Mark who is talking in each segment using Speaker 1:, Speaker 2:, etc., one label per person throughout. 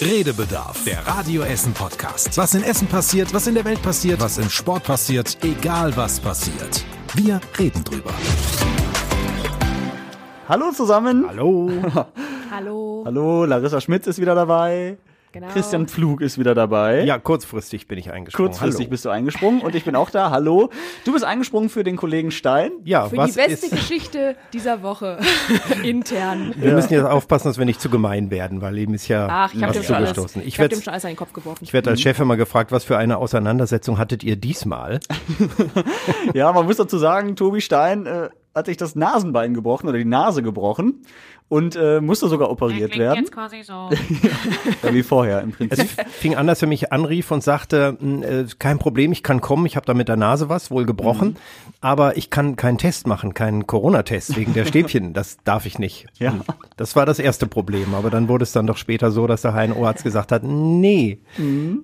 Speaker 1: Redebedarf, der Radio Essen Podcast. Was in Essen passiert, was in der Welt passiert, was im Sport passiert, egal was passiert. Wir reden drüber.
Speaker 2: Hallo zusammen.
Speaker 1: Hallo.
Speaker 3: Hallo.
Speaker 2: Hallo, Larissa Schmitz ist wieder dabei.
Speaker 3: Genau.
Speaker 2: Christian Pflug ist wieder dabei.
Speaker 4: Ja, kurzfristig bin ich eingesprungen.
Speaker 2: Kurzfristig
Speaker 4: Hallo.
Speaker 2: bist du eingesprungen und ich bin auch da. Hallo. Du bist eingesprungen für den Kollegen Stein.
Speaker 4: Ja,
Speaker 3: Für
Speaker 4: was
Speaker 3: die beste
Speaker 4: ist.
Speaker 3: Geschichte dieser Woche. Intern.
Speaker 4: Wir müssen jetzt aufpassen, dass wir nicht zu gemein werden, weil ihm ist ja
Speaker 3: Ach, ich habe
Speaker 4: was
Speaker 3: alles-
Speaker 4: zugestoßen. Ich
Speaker 3: ich hab
Speaker 4: werde
Speaker 3: dem schon alles an den Kopf geworfen.
Speaker 4: ich werd als Chef immer gefragt, was für eine Auseinandersetzung hattet ihr diesmal?
Speaker 2: Ja, man muss dazu sagen, Tobi Stein äh, hat sich das Nasenbein gebrochen oder die Nase gebrochen und äh, musste sogar operiert werden.
Speaker 5: jetzt quasi so.
Speaker 2: Ja, wie vorher im
Speaker 4: Es
Speaker 2: Prinzip.
Speaker 4: fing an, dass er mich anrief und sagte, "Hm, äh, kein Problem, ich kann kommen, ich habe da mit der Nase was, wohl gebrochen, aber ich kann keinen Test machen, keinen Corona-Test wegen der Stäbchen, das darf ich nicht.
Speaker 2: Ja.
Speaker 4: Und Das war das erste Problem, aber dann wurde es dann doch später so, dass der HNO-Arzt gesagt hat, nee,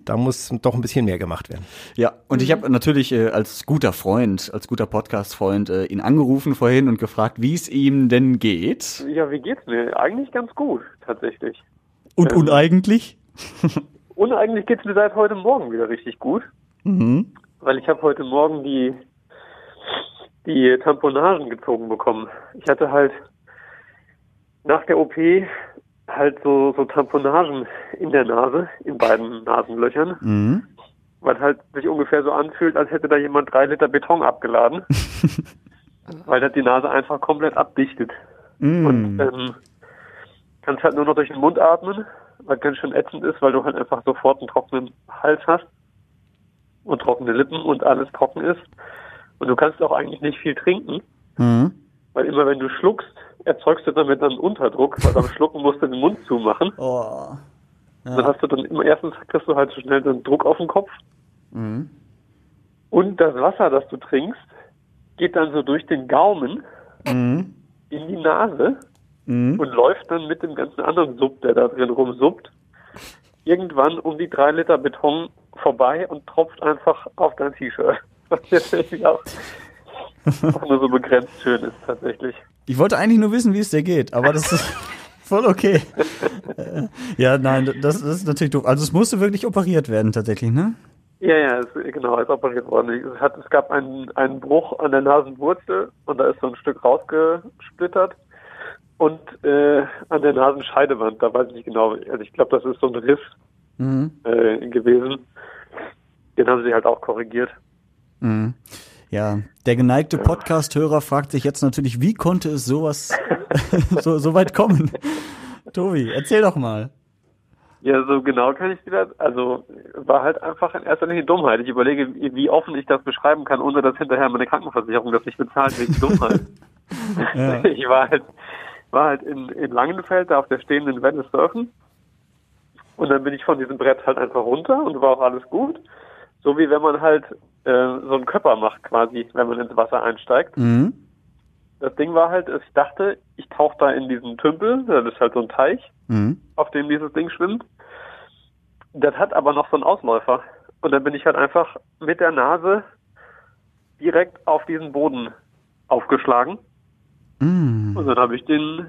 Speaker 4: da muss doch ein bisschen mehr gemacht werden.
Speaker 2: Ja, und ich habe natürlich äh, als guter Freund, als guter Podcast-Freund äh, ihn angerufen vorhin und gefragt, wie es ihm denn geht.
Speaker 6: Ja, wie geht's mir? Eigentlich ganz gut, tatsächlich.
Speaker 2: Und
Speaker 6: Ähm.
Speaker 2: uneigentlich?
Speaker 6: Und eigentlich geht's mir seit heute Morgen wieder richtig gut,
Speaker 2: Mhm.
Speaker 6: weil ich habe heute Morgen die die Tamponagen gezogen bekommen. Ich hatte halt nach der OP halt so so Tamponagen in der Nase, in beiden Nasenlöchern,
Speaker 2: Mhm.
Speaker 6: was halt sich ungefähr so anfühlt, als hätte da jemand drei Liter Beton abgeladen, weil das die Nase einfach komplett abdichtet. Und
Speaker 2: Mhm.
Speaker 6: ähm, kannst halt nur noch durch den Mund atmen, was ganz schön ätzend ist, weil du halt einfach sofort einen trockenen Hals hast und trockene Lippen und alles trocken ist. Und du kannst auch eigentlich nicht viel trinken,
Speaker 2: Mhm.
Speaker 6: weil immer wenn du schluckst, erzeugst du damit dann Unterdruck, weil beim Schlucken musst du den Mund zumachen.
Speaker 2: Oh.
Speaker 6: Dann hast du dann immer erstens kriegst du halt so schnell so einen Druck auf den Kopf.
Speaker 2: Mhm.
Speaker 6: Und das Wasser, das du trinkst, geht dann so durch den Gaumen
Speaker 2: Mhm.
Speaker 6: In die Nase
Speaker 2: Mhm.
Speaker 6: und läuft dann mit dem ganzen anderen Sub, der da drin rumsuppt, irgendwann um die drei Liter Beton vorbei und tropft einfach auf dein T-Shirt. Was irgendwie auch, auch nur so begrenzt schön ist tatsächlich.
Speaker 2: Ich wollte eigentlich nur wissen, wie es dir geht, aber das ist voll okay. Äh, ja, nein, das, das ist natürlich doof. Also es musste wirklich operiert werden tatsächlich, ne?
Speaker 6: Ja, ja, es, genau, ist operiert worden. Es, hat, es gab einen, einen Bruch an der Nasenwurzel und da ist so ein Stück rausgesplittert. Und äh, an der Nasenscheidewand, da weiß ich nicht genau, also ich glaube, das ist so ein Riss
Speaker 2: Mhm.
Speaker 6: äh, gewesen. Den haben sie halt auch korrigiert.
Speaker 2: Mhm. Ja, der geneigte Podcast-Hörer fragt sich jetzt natürlich, wie konnte es sowas so, so weit kommen? Tobi, erzähl doch mal.
Speaker 6: Ja, so genau kann ich wieder. Also war halt einfach in erster Linie Dummheit. Ich überlege, wie offen ich das beschreiben kann, ohne dass hinterher meine Krankenversicherung das nicht bezahlt wegen Dummheit.
Speaker 2: Ja.
Speaker 6: Ich war halt, war halt in, in Langenfeld da auf der stehenden Welle surfen. Und dann bin ich von diesem Brett halt einfach runter und war auch alles gut. So wie wenn man halt äh, so einen Körper macht quasi, wenn man ins Wasser einsteigt.
Speaker 2: Mhm.
Speaker 6: Das Ding war halt, ich dachte, ich tauche da in diesen Tümpel, das ist halt so ein Teich,
Speaker 2: Mhm.
Speaker 6: auf dem dieses Ding schwimmt. Das hat aber noch so einen Ausläufer. Und dann bin ich halt einfach mit der Nase direkt auf diesen Boden aufgeschlagen.
Speaker 2: Mhm.
Speaker 6: Und dann habe ich den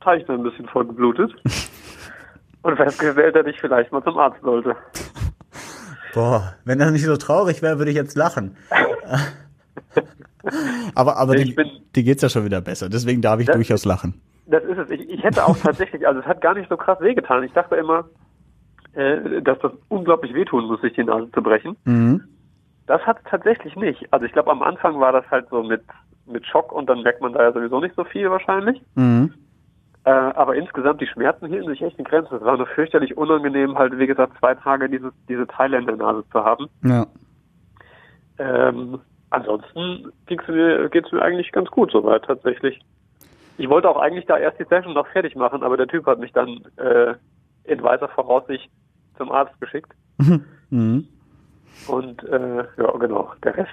Speaker 6: Teich dann ein bisschen voll geblutet. und festgestellt, dass ich vielleicht mal zum Arzt sollte.
Speaker 2: Boah, wenn das nicht so traurig wäre, würde ich jetzt lachen. aber aber
Speaker 6: Ich
Speaker 2: dir, dir geht's ja schon wieder besser, deswegen darf ich durchaus lachen.
Speaker 6: Das ist es. Ich, ich hätte auch tatsächlich, also es hat gar nicht so krass wehgetan. Ich dachte immer, äh, dass das unglaublich wehtun muss, sich die Nase zu brechen.
Speaker 2: Mhm.
Speaker 6: Das hat es tatsächlich nicht. Also ich glaube, am Anfang war das halt so mit, mit Schock und dann merkt man da ja sowieso nicht so viel wahrscheinlich.
Speaker 2: Mhm.
Speaker 6: Äh, aber insgesamt, die Schmerzen hielten sich echt in Grenzen. Es war nur fürchterlich unangenehm, halt, wie gesagt, zwei Tage dieses, diese Teile in der Nase zu haben.
Speaker 2: Ja.
Speaker 6: Ähm, ansonsten ging's mir, geht's mir eigentlich ganz gut soweit, tatsächlich. Ich wollte auch eigentlich da erst die Session noch fertig machen, aber der Typ hat mich dann äh, in weiser Voraussicht zum Arzt geschickt.
Speaker 2: Mhm.
Speaker 6: Und äh, ja, genau, der Rest.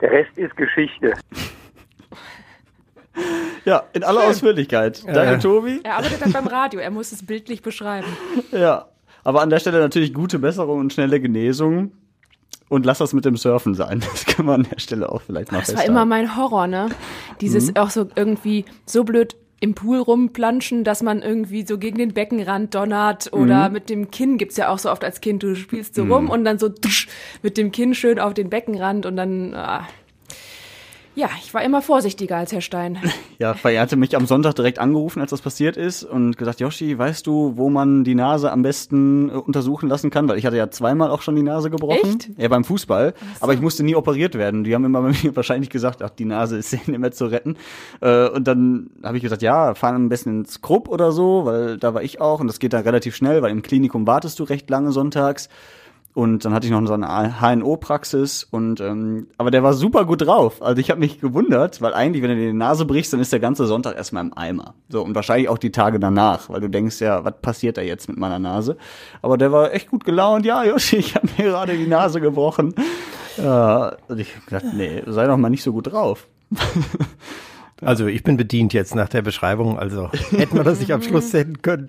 Speaker 6: Der Rest ist Geschichte.
Speaker 2: Ja, in aller Ausführlichkeit. Danke,
Speaker 4: Äh.
Speaker 2: Tobi.
Speaker 3: Er arbeitet dann beim Radio, er muss es bildlich beschreiben.
Speaker 2: Ja. Aber an der Stelle natürlich gute Besserung und schnelle Genesung. Und lass das mit dem Surfen sein. Das kann man an der Stelle auch vielleicht mal
Speaker 3: Das war immer mein Horror, ne? Dieses
Speaker 2: Mhm.
Speaker 3: auch so irgendwie so blöd im Pool rumplanschen, dass man irgendwie so gegen den Beckenrand donnert oder mit dem Kinn gibt's ja auch so oft als Kind, du spielst so rum und dann so tusch, mit dem Kinn schön auf den Beckenrand und dann ah. Ja, ich war immer vorsichtiger als Herr Stein.
Speaker 2: Ja, weil er hatte mich am Sonntag direkt angerufen, als das passiert ist und gesagt, Yoshi, weißt du, wo man die Nase am besten äh, untersuchen lassen kann? Weil ich hatte ja zweimal auch schon die Nase gebrochen.
Speaker 3: Echt?
Speaker 2: Ja, beim Fußball. Aber ich musste nie operiert werden. Die haben immer bei mir wahrscheinlich gesagt, ach, die Nase ist nicht mehr zu retten. Äh, Und dann habe ich gesagt, ja, fahren am besten ins Krupp oder so, weil da war ich auch und das geht dann relativ schnell, weil im Klinikum wartest du recht lange sonntags. Und dann hatte ich noch so eine HNO-Praxis und ähm, aber der war super gut drauf. Also ich habe mich gewundert, weil eigentlich, wenn du dir die Nase brichst, dann ist der ganze Sonntag erstmal im Eimer. So und wahrscheinlich auch die Tage danach, weil du denkst ja, was passiert da jetzt mit meiner Nase? Aber der war echt gut gelaunt. Ja, Joshi, ich habe mir gerade die Nase gebrochen. Ja, und ich hab gedacht, nee, sei doch mal nicht so gut drauf.
Speaker 4: Also ich bin bedient jetzt nach der Beschreibung. Also hätten wir das nicht am Schluss senden können.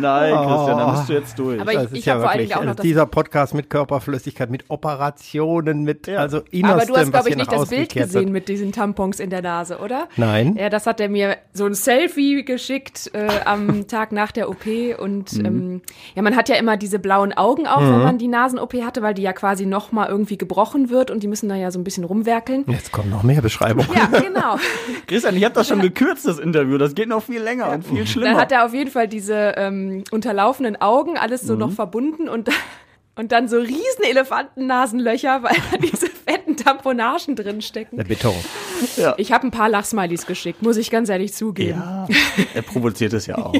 Speaker 2: Nein,
Speaker 4: Oh.
Speaker 2: Christian, da bist du jetzt durch.
Speaker 3: Aber ich-
Speaker 4: Das ist ja
Speaker 3: vor
Speaker 4: wirklich
Speaker 3: auch noch
Speaker 4: also
Speaker 3: das-
Speaker 4: dieser Podcast mit Körperflüssigkeit, mit Operationen, mit
Speaker 2: Ja.
Speaker 4: also
Speaker 3: Aber
Speaker 4: Innerstem,
Speaker 3: du hast, glaube ich, nicht das Bild gesehen
Speaker 4: wird.
Speaker 3: mit diesen Tampons in der Nase, oder?
Speaker 4: Nein.
Speaker 3: Ja, das hat er mir so ein Selfie geschickt äh, am Tag nach der OP und
Speaker 4: Mhm.
Speaker 3: ähm, ja, man hat ja immer diese blauen Augen auch, wenn man die Nasen-OP hatte, weil die ja quasi noch mal irgendwie gebrochen wird und die müssen da ja so ein bisschen rumwerkeln.
Speaker 4: Jetzt kommen noch mehr Beschreibungen.
Speaker 3: Ja, genau.
Speaker 2: Christian, ich habe das schon gekürzt, das Interview. Das geht noch viel länger und viel schlimmer.
Speaker 3: Dann hat er auf jeden Fall diese ähm, unterlaufenden Augen, alles so
Speaker 4: Mhm.
Speaker 3: noch verbunden und und dann so riesen Elefantennasenlöcher, weil da diese fetten Tamponagen drin stecken.
Speaker 4: Der Beton.
Speaker 3: Ich habe ein paar Lachsmilies geschickt, muss ich ganz ehrlich zugeben.
Speaker 2: ja, er provoziert es ja auch.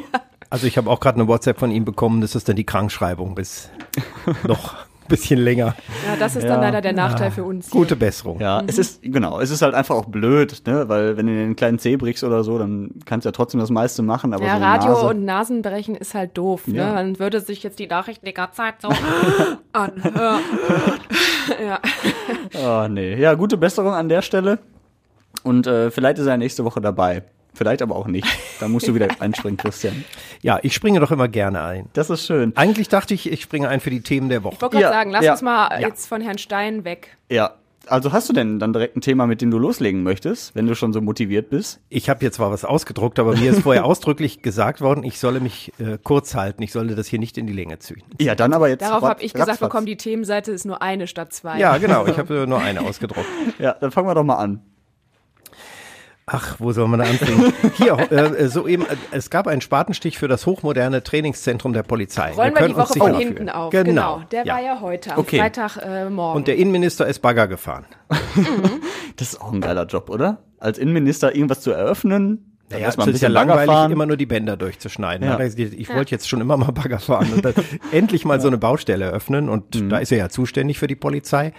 Speaker 4: Also ich habe auch gerade eine WhatsApp von ihm bekommen, das ist dann die Krankschreibung bis noch bisschen länger.
Speaker 3: Ja, das ist dann leider der Nachteil für uns. hier.
Speaker 4: Gute Besserung.
Speaker 2: Ja, es ist, genau, es ist halt einfach auch blöd, ne, weil wenn du den kleinen Zeh brichst oder so, dann kannst du ja trotzdem das meiste machen, aber
Speaker 3: Ja,
Speaker 2: so
Speaker 3: Radio
Speaker 2: Nase,
Speaker 3: und Nasenbrechen ist halt doof. Ne?
Speaker 2: Ja.
Speaker 3: Man würde sich jetzt die Nachrichten die ganze Zeit so anhören. ja.
Speaker 2: Oh, nee. Ja, gute Besserung an der Stelle. Und äh, vielleicht ist er nächste Woche dabei. Vielleicht aber auch nicht. Da musst du wieder einspringen, Christian.
Speaker 4: Ja, ich springe doch immer gerne ein.
Speaker 2: Das ist schön.
Speaker 4: Eigentlich dachte ich, ich springe ein für die Themen der Woche.
Speaker 3: Ich wollte gerade
Speaker 2: Ja,
Speaker 3: sagen, lass
Speaker 2: ja,
Speaker 3: uns mal
Speaker 4: ja.
Speaker 3: jetzt von Herrn Stein weg.
Speaker 2: Ja. Also hast du denn dann direkt ein Thema, mit dem du loslegen möchtest, wenn du schon so motiviert bist?
Speaker 4: Ich habe jetzt zwar was ausgedruckt, aber mir ist vorher ausdrücklich gesagt worden, ich solle mich äh, kurz halten, ich solle das hier nicht in die Länge ziehen.
Speaker 2: Ja, dann aber jetzt.
Speaker 3: Darauf habe ich gesagt
Speaker 2: ratzfatz.
Speaker 3: bekommen, die Themenseite ist nur eine statt zwei.
Speaker 4: Ja, genau, ich habe nur eine ausgedruckt.
Speaker 2: Ja, dann fangen wir doch mal an.
Speaker 4: Ach, wo soll man da anfangen? Hier, äh, soeben, äh, es gab einen Spatenstich für das hochmoderne Trainingszentrum der Polizei.
Speaker 3: Rollen wir
Speaker 4: können
Speaker 3: die Woche von hinten auf.
Speaker 4: Genau,
Speaker 3: Der
Speaker 4: ja.
Speaker 3: war ja heute, am
Speaker 2: Okay.
Speaker 3: Freitagmorgen. Äh, morgen.
Speaker 4: Und der Innenminister ist Bagger gefahren.
Speaker 2: Das ist auch ein geiler Job, oder? Als Innenminister irgendwas zu eröffnen. Dann
Speaker 4: Naja,
Speaker 2: ein
Speaker 4: ist ja
Speaker 2: bisschen Bagger
Speaker 4: langweilig,
Speaker 2: fahren.
Speaker 4: immer nur die Bänder durchzuschneiden.
Speaker 2: Ja.
Speaker 4: Ich wollte jetzt schon immer mal Bagger fahren und dann endlich mal so eine Baustelle öffnen und
Speaker 2: Mhm.
Speaker 4: da ist er ja zuständig für die Polizei.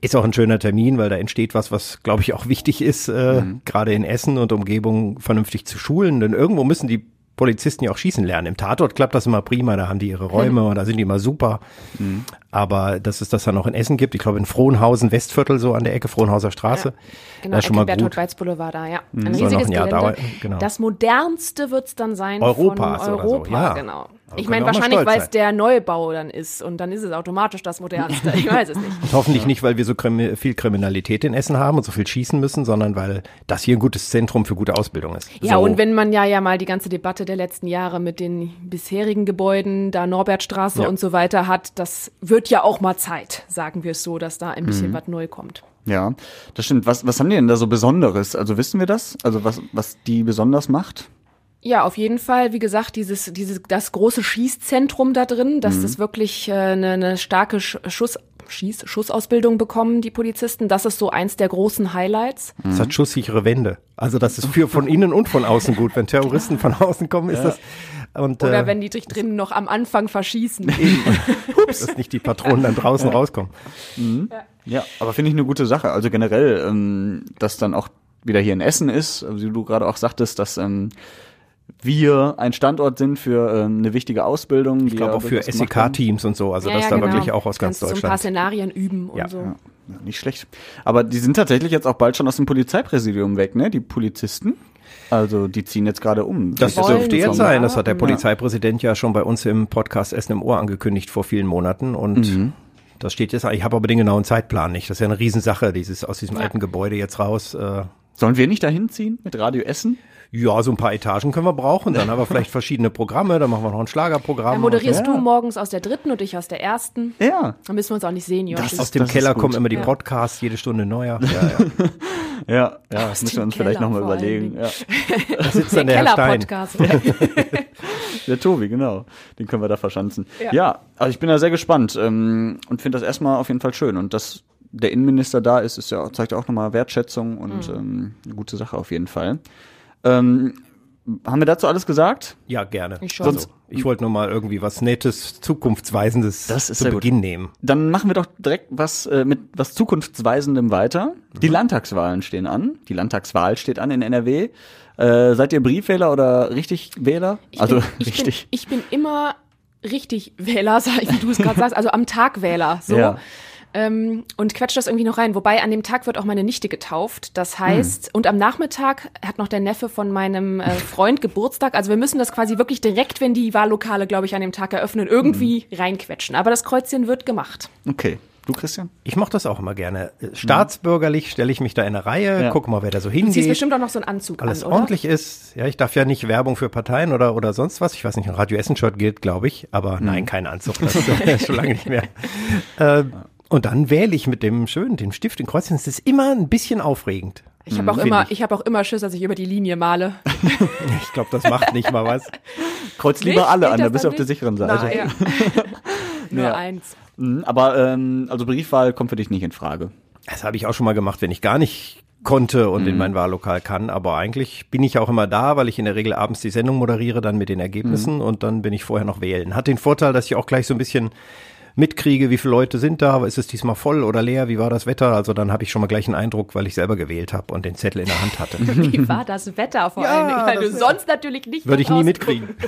Speaker 4: Ist auch ein schöner Termin, weil da entsteht was, was glaube ich auch wichtig ist, äh,
Speaker 2: Mhm.
Speaker 4: gerade in Essen und Umgebung vernünftig zu schulen. Denn irgendwo müssen die Polizisten ja auch schießen lernen. Im Tatort klappt das immer prima, da haben die ihre Räume und da sind die immer super.
Speaker 2: Mhm.
Speaker 4: Aber dass es das dann auch in Essen gibt, ich glaube in Frohnhausen, Westviertel, so an der Ecke Frohnhauser Straße,
Speaker 3: Genau,
Speaker 4: das ist schon mal
Speaker 3: Ecke Berthold
Speaker 4: gut.
Speaker 3: Boulevard da, ja. Ein
Speaker 4: Soll noch
Speaker 3: riesiges
Speaker 4: ein Jahr
Speaker 3: Gelände.
Speaker 4: dauern, genau.
Speaker 3: Das modernste wird's dann sein
Speaker 4: Europas
Speaker 3: von
Speaker 4: oder so,
Speaker 3: Europa,
Speaker 4: ja.
Speaker 3: genau.
Speaker 4: Aber
Speaker 3: Ich meine, wahrscheinlich, weil es der Neubau dann ist und dann ist es automatisch das modernste. Ich weiß es nicht.
Speaker 4: Und hoffentlich nicht, weil wir so krimi viel Kriminalität in Essen haben und so viel schießen müssen, sondern weil das hier ein gutes Zentrum für gute Ausbildung ist.
Speaker 3: Ja,
Speaker 4: so.
Speaker 3: und wenn man ja ja mal die ganze Debatte der letzten Jahre mit den bisherigen Gebäuden, da Norbertstraße
Speaker 4: Ja.
Speaker 3: und so weiter hat, das wird ja auch mal Zeit, sagen wir es so, dass da ein
Speaker 4: Mhm.
Speaker 3: bisschen was neu kommt.
Speaker 2: Ja, das stimmt. Was, was haben die denn da so Besonderes? Also wissen wir das? Also was, was die besonders macht?
Speaker 3: Ja, auf jeden Fall, wie gesagt, dieses, dieses, das große Schießzentrum da drin, dass das wirklich äh, eine, eine starke Sch- Schuss, Schieß, Schussausbildung bekommen, die Polizisten. Das ist so eins der großen Highlights.
Speaker 4: Es hat schusssichere Wände. Also das ist für von innen und von außen gut. Wenn Terroristen von außen kommen, ist das und
Speaker 3: Oder
Speaker 4: äh,
Speaker 3: wenn die sich drinnen noch am Anfang verschießen.
Speaker 4: dass nicht die Patronen dann draußen rauskommen.
Speaker 2: Ja, aber finde ich eine gute Sache. Also generell, ähm, dass dann auch wieder hier in Essen ist, also wie du gerade auch sagtest, dass ähm, wir ein Standort sind für ähm, eine wichtige Ausbildung.
Speaker 4: Ich glaube auch für SEK-Teams und so. Also
Speaker 3: Ja,
Speaker 4: das
Speaker 3: ja,
Speaker 4: da
Speaker 3: genau.
Speaker 4: wirklich auch aus ganz
Speaker 3: Kannst du so ein paar
Speaker 4: Deutschland.
Speaker 3: Szenarien üben und
Speaker 4: Ja.
Speaker 3: so.
Speaker 2: Ja, nicht schlecht. Aber die sind tatsächlich jetzt auch bald schon aus dem Polizeipräsidium weg, ne? Die Polizisten. Also die ziehen jetzt gerade um.
Speaker 4: Das
Speaker 3: wollen
Speaker 4: dürfte jetzt sein. Das hat der. Polizeipräsident ja schon bei uns im Podcast Essen im Ohr angekündigt vor vielen Monaten. Und
Speaker 3: Mhm.
Speaker 4: das steht jetzt, ich habe aber den genauen Zeitplan nicht. Das ist ja eine Riesensache, dieses aus diesem alten Gebäude jetzt raus. Äh,
Speaker 2: Sollen wir nicht dahin ziehen mit Radio Essen?
Speaker 4: Ja, so ein paar Etagen können wir brauchen, dann haben wir vielleicht verschiedene Programme, dann machen wir noch ein Schlagerprogramm.
Speaker 3: Dann moderierst
Speaker 2: Ja.
Speaker 3: du morgens aus der dritten und ich aus der ersten.
Speaker 2: Ja.
Speaker 3: Dann müssen wir uns auch nicht sehen, Josh.
Speaker 2: Das
Speaker 4: Aus dem
Speaker 2: das
Speaker 4: Keller kommen immer die
Speaker 3: Ja.
Speaker 4: Podcasts, jede Stunde neuer. Ja, ja.
Speaker 2: Ja, ja, das müssen wir uns vielleicht
Speaker 3: Keller
Speaker 2: nochmal
Speaker 3: vor allen
Speaker 2: überlegen. Ja.
Speaker 4: Da sitzt
Speaker 3: der
Speaker 4: dann der.
Speaker 3: Keller-Podcast.
Speaker 2: Der Tobi, genau. Den können wir da verschanzen. Ja,
Speaker 3: Ja.
Speaker 2: also ich bin da sehr gespannt ähm, und finde das erstmal auf jeden Fall schön. Und dass der Innenminister da ist, ist ja, zeigt ja auch nochmal Wertschätzung und ähm, eine gute Sache auf jeden Fall. Ähm, haben wir dazu alles gesagt?
Speaker 4: Ja, gerne.
Speaker 3: Ich schon.
Speaker 4: Sonst, ich wollte nur mal irgendwie was Nettes, Zukunftsweisendes
Speaker 2: Das ist
Speaker 4: zu
Speaker 2: sehr gut.
Speaker 4: Beginn nehmen.
Speaker 2: Dann machen wir doch direkt was äh, mit was zukunftsweisendem weiter. Die Landtagswahlen stehen an. Die Landtagswahl steht an in NRW. Äh, seid ihr Briefwähler oder richtig Wähler?
Speaker 3: Ich
Speaker 2: also
Speaker 3: bin, ich
Speaker 2: richtig.
Speaker 3: Bin, ich bin immer richtig Wähler, sag ich, wie du es gerade sagst, also am Tag Wähler. So.
Speaker 2: Ja.
Speaker 3: Ähm, und quetscht das irgendwie noch rein. Wobei an dem Tag wird auch meine Nichte getauft. Das heißt,
Speaker 2: Hm.
Speaker 3: und am Nachmittag hat noch der Neffe von meinem äh, Freund Geburtstag. Also wir müssen das quasi wirklich direkt, wenn die Wahllokale, glaube ich, an dem Tag eröffnen, irgendwie
Speaker 2: Hm.
Speaker 3: reinquetschen. Aber das Kreuzchen wird gemacht.
Speaker 2: Okay. Du, Christian?
Speaker 4: Ich mache das auch immer gerne. Äh, Staatsbürgerlich stelle ich mich da in eine Reihe,
Speaker 2: Ja.
Speaker 4: gucke mal, wer da so
Speaker 3: Du ziehst
Speaker 4: hingeht.
Speaker 3: bestimmt auch noch so einen Anzug
Speaker 4: alles
Speaker 3: an, oder?
Speaker 4: ordentlich ist. Ja, ich darf ja nicht Werbung für Parteien oder, oder sonst was. Ich weiß nicht, ein Radio Essen-Shirt gilt, glaube ich. Aber nein, kein Anzug. Das ist schon lange nicht mehr. Äh, und dann wähle ich mit dem schönen, dem Stift, den Kreuzchen. Es ist immer ein bisschen aufregend.
Speaker 3: Ich habe auch
Speaker 4: Find
Speaker 3: immer,
Speaker 4: ich.
Speaker 3: ich habe auch immer Schiss, dass ich über die Linie male.
Speaker 4: Ich glaube, das macht nicht mal was.
Speaker 2: Kreuz
Speaker 3: Nicht?
Speaker 2: lieber alle
Speaker 3: Geht
Speaker 2: an, da bist du auf der
Speaker 3: nicht?
Speaker 2: sicheren Seite.
Speaker 3: Na, ja. Nur
Speaker 2: Ja.
Speaker 3: eins.
Speaker 2: Mhm, Aber ähm, also Briefwahl kommt für dich nicht in Frage.
Speaker 4: Das habe ich auch schon mal gemacht, wenn ich gar nicht konnte und in mein Wahllokal kann. Aber eigentlich bin ich auch immer da, weil ich in der Regel abends die Sendung moderiere, dann mit den Ergebnissen und dann bin ich vorher noch wählen. Hat den Vorteil, dass ich auch gleich so ein bisschen mitkriege, wie viele Leute sind da, ist es diesmal voll oder leer, wie war das Wetter? Also dann habe ich schon mal gleich einen Eindruck, weil ich selber gewählt habe und den Zettel in der Hand hatte.
Speaker 3: Wie war das Wetter vor
Speaker 4: Ja,
Speaker 3: allen Dingen? Weil du sonst natürlich nicht
Speaker 4: Würde ich nie mitkriegen.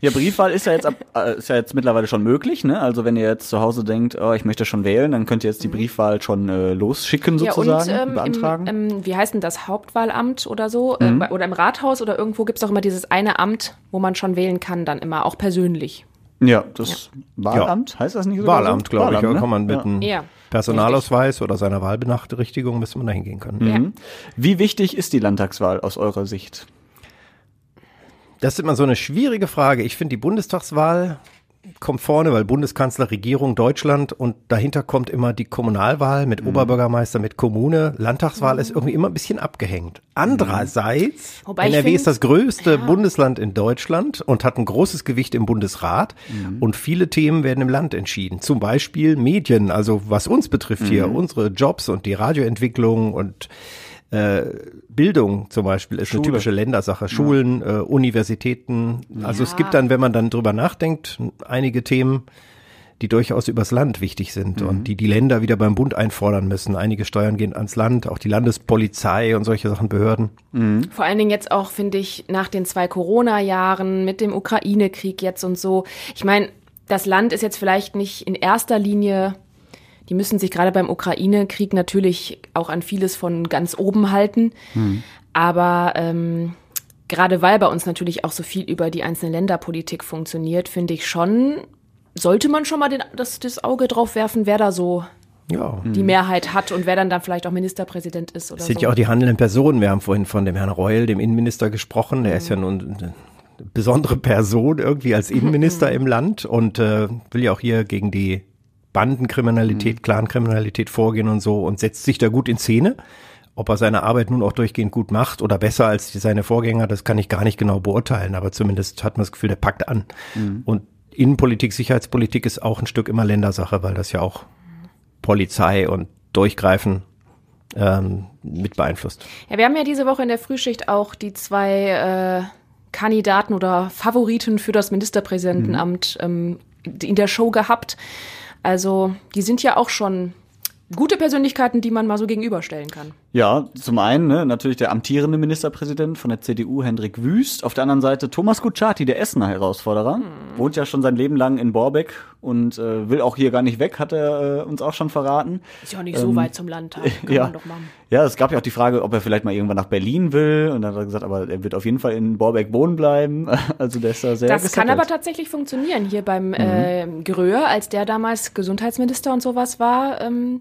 Speaker 2: Ja, Briefwahl ist ja jetzt ab, äh, ist ja jetzt mittlerweile schon möglich, ne? Also wenn ihr jetzt zu Hause denkt, oh, ich möchte schon wählen, dann könnt ihr jetzt die Briefwahl schon äh, losschicken
Speaker 3: Mhm. Ja,
Speaker 2: sozusagen,
Speaker 3: und ähm,
Speaker 2: beantragen.
Speaker 3: Im, ähm, wie heißt denn das, Hauptwahlamt oder so?
Speaker 2: Mhm.
Speaker 3: Äh, oder im Rathaus oder irgendwo gibt's doch immer dieses eine Amt, wo man schon wählen kann, dann immer, auch persönlich.
Speaker 2: Ja, das Wahlamt, heißt das nicht so?
Speaker 4: Wahlamt, glaube ich. Da
Speaker 2: ne?
Speaker 4: kann man mit
Speaker 2: Ja.
Speaker 4: einem
Speaker 3: Ja,
Speaker 4: Personalausweis oder seiner Wahlbenachrichtigung müsste man da hingehen können.
Speaker 3: Ja.
Speaker 2: Mhm. Wie wichtig ist die Landtagswahl aus eurer Sicht?
Speaker 4: Das ist immer so eine schwierige Frage. Ich finde, die Bundestagswahl kommt vorne, weil Bundeskanzler, Regierung, Deutschland und dahinter kommt immer die Kommunalwahl mit Oberbürgermeister, mit Kommune. Landtagswahl ist irgendwie immer ein bisschen abgehängt. Andererseits,
Speaker 3: Wobei
Speaker 4: NRW ist das größte Bundesland in Deutschland und hat ein großes Gewicht im Bundesrat und viele Themen werden im Land entschieden. Zum Beispiel Medien, also was uns betrifft hier, unsere Jobs und die Radioentwicklung und äh, Bildung zum Beispiel ist eine
Speaker 2: Schule.
Speaker 4: typische Ländersache. Schulen, äh, Universitäten. Also es
Speaker 3: Ja.
Speaker 4: gibt dann, wenn man dann drüber nachdenkt, einige Themen, die durchaus übers Land wichtig sind und die die Länder wieder beim Bund einfordern müssen. Einige Steuern gehen ans Land, auch die Landespolizei und solche Sachen, Behörden.
Speaker 3: Vor allen Dingen jetzt auch, finde ich, nach den zwei Corona-Jahren mit dem Ukraine-Krieg jetzt und so. Ich meine, das Land ist jetzt vielleicht nicht in erster Linie, die müssen sich gerade beim Ukraine-Krieg natürlich auch an vieles von ganz oben halten. Aber ähm, gerade weil bei uns natürlich auch so viel über die einzelne Länderpolitik funktioniert, finde ich schon, sollte man schon mal den, das, das Auge drauf werfen, wer da so
Speaker 4: Ja.
Speaker 3: die Mehrheit hat und wer dann dann vielleicht auch Ministerpräsident ist oder
Speaker 4: Es sind
Speaker 3: so.
Speaker 4: ja auch die handelnden Personen. Wir haben vorhin von dem Herrn Reul, dem Innenminister, gesprochen. Der ist ja nun eine besondere Person irgendwie als Innenminister im Land und äh, will ja auch hier gegen die Bandenkriminalität, Clankriminalität vorgehen und so und setzt sich da gut in Szene. Ob er seine Arbeit nun auch durchgehend gut macht oder besser als seine Vorgänger, das kann ich gar nicht genau beurteilen, aber zumindest hat man das Gefühl, der packt an. Und Innenpolitik, Sicherheitspolitik ist auch ein Stück immer Ländersache, weil das ja auch Polizei und Durchgreifen ähm, mit beeinflusst.
Speaker 3: Ja, wir haben ja diese Woche in der Frühschicht auch die zwei äh, Kandidaten oder Favoriten für das Ministerpräsidentenamt ähm, in der Show gehabt. Also die sind ja auch schon gute Persönlichkeiten, die man mal so gegenüberstellen kann.
Speaker 2: Ja, zum einen ne, natürlich der amtierende Ministerpräsident von der CDU, Hendrik Wüst. Auf der anderen Seite Thomas Kutschaty, der Essener Herausforderer. Wohnt ja schon sein Leben lang in Borbeck und äh, will auch hier gar nicht weg, hat er äh, uns auch schon verraten.
Speaker 3: Ist ja auch nicht so weit zum Landtag. Kann
Speaker 2: Ähm, ja.
Speaker 3: man doch machen.
Speaker 2: Ja, es gab ja auch die Frage, ob er vielleicht mal irgendwann nach Berlin will. Und dann hat er gesagt, aber er wird auf jeden Fall in Borbeck wohnen bleiben. Also der ist da sehr
Speaker 3: Das kann aber tatsächlich funktionieren. Hier beim äh, Gröhe, als der damals Gesundheitsminister und sowas war, ähm,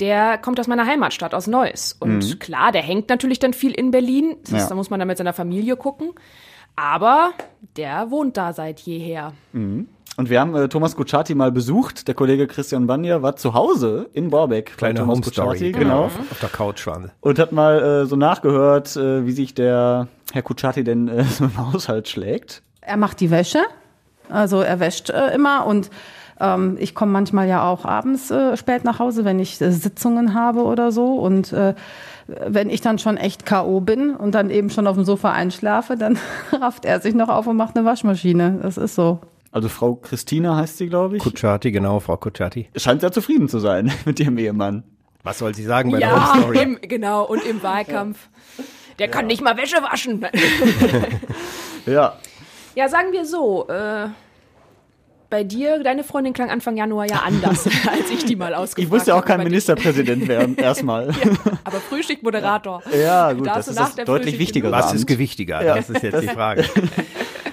Speaker 3: der kommt aus meiner Heimatstadt, aus Neuss. Und mhm. klar, der hängt natürlich dann viel in Berlin. Das ja. da muss man dann mit seiner Familie gucken. Aber der wohnt da seit jeher.
Speaker 2: Mhm. Und wir haben äh, Thomas Gucciati mal besucht. Der Kollege Christian Banja war zu Hause in Borbeck.
Speaker 4: Kleine Thomas Gucciati, genau. Auf, auf, der Couch waren
Speaker 2: Und hat mal äh, so nachgehört, äh, wie sich der Herr Gucciati denn äh, so im Haushalt schlägt.
Speaker 5: Er macht die Wäsche. Also er wäscht äh, immer und ähm, ich komme manchmal ja auch abends äh, spät nach Hause, wenn ich äh, Sitzungen habe oder so. Und äh, wenn ich dann schon echt K.O. bin und dann eben schon auf dem Sofa einschlafe, dann rafft er sich noch auf und macht eine Waschmaschine. Das ist so.
Speaker 2: Also Frau Christina heißt sie, glaube ich.
Speaker 4: Kutschaty, genau, Frau Kutschaty.
Speaker 2: Scheint sehr zufrieden zu sein mit ihrem Ehemann.
Speaker 4: Was soll sie sagen bei
Speaker 3: ja,
Speaker 4: der Home Story?
Speaker 3: Im, genau, und im Wahlkampf. Der ja. kann nicht mal Wäsche waschen.
Speaker 2: ja.
Speaker 3: Ja, sagen wir so, äh, bei dir, deine Freundin klang Anfang Januar ja anders, als ich die mal ausgefragt habe.
Speaker 2: Ich musste ja auch kein Ministerpräsident werden, erstmal. Ja,
Speaker 3: aber Frühstückmoderator.
Speaker 2: Ja, gut, das ist das deutlich wichtiger.
Speaker 4: Was ist gewichtiger? Ja. Das ist jetzt die Frage.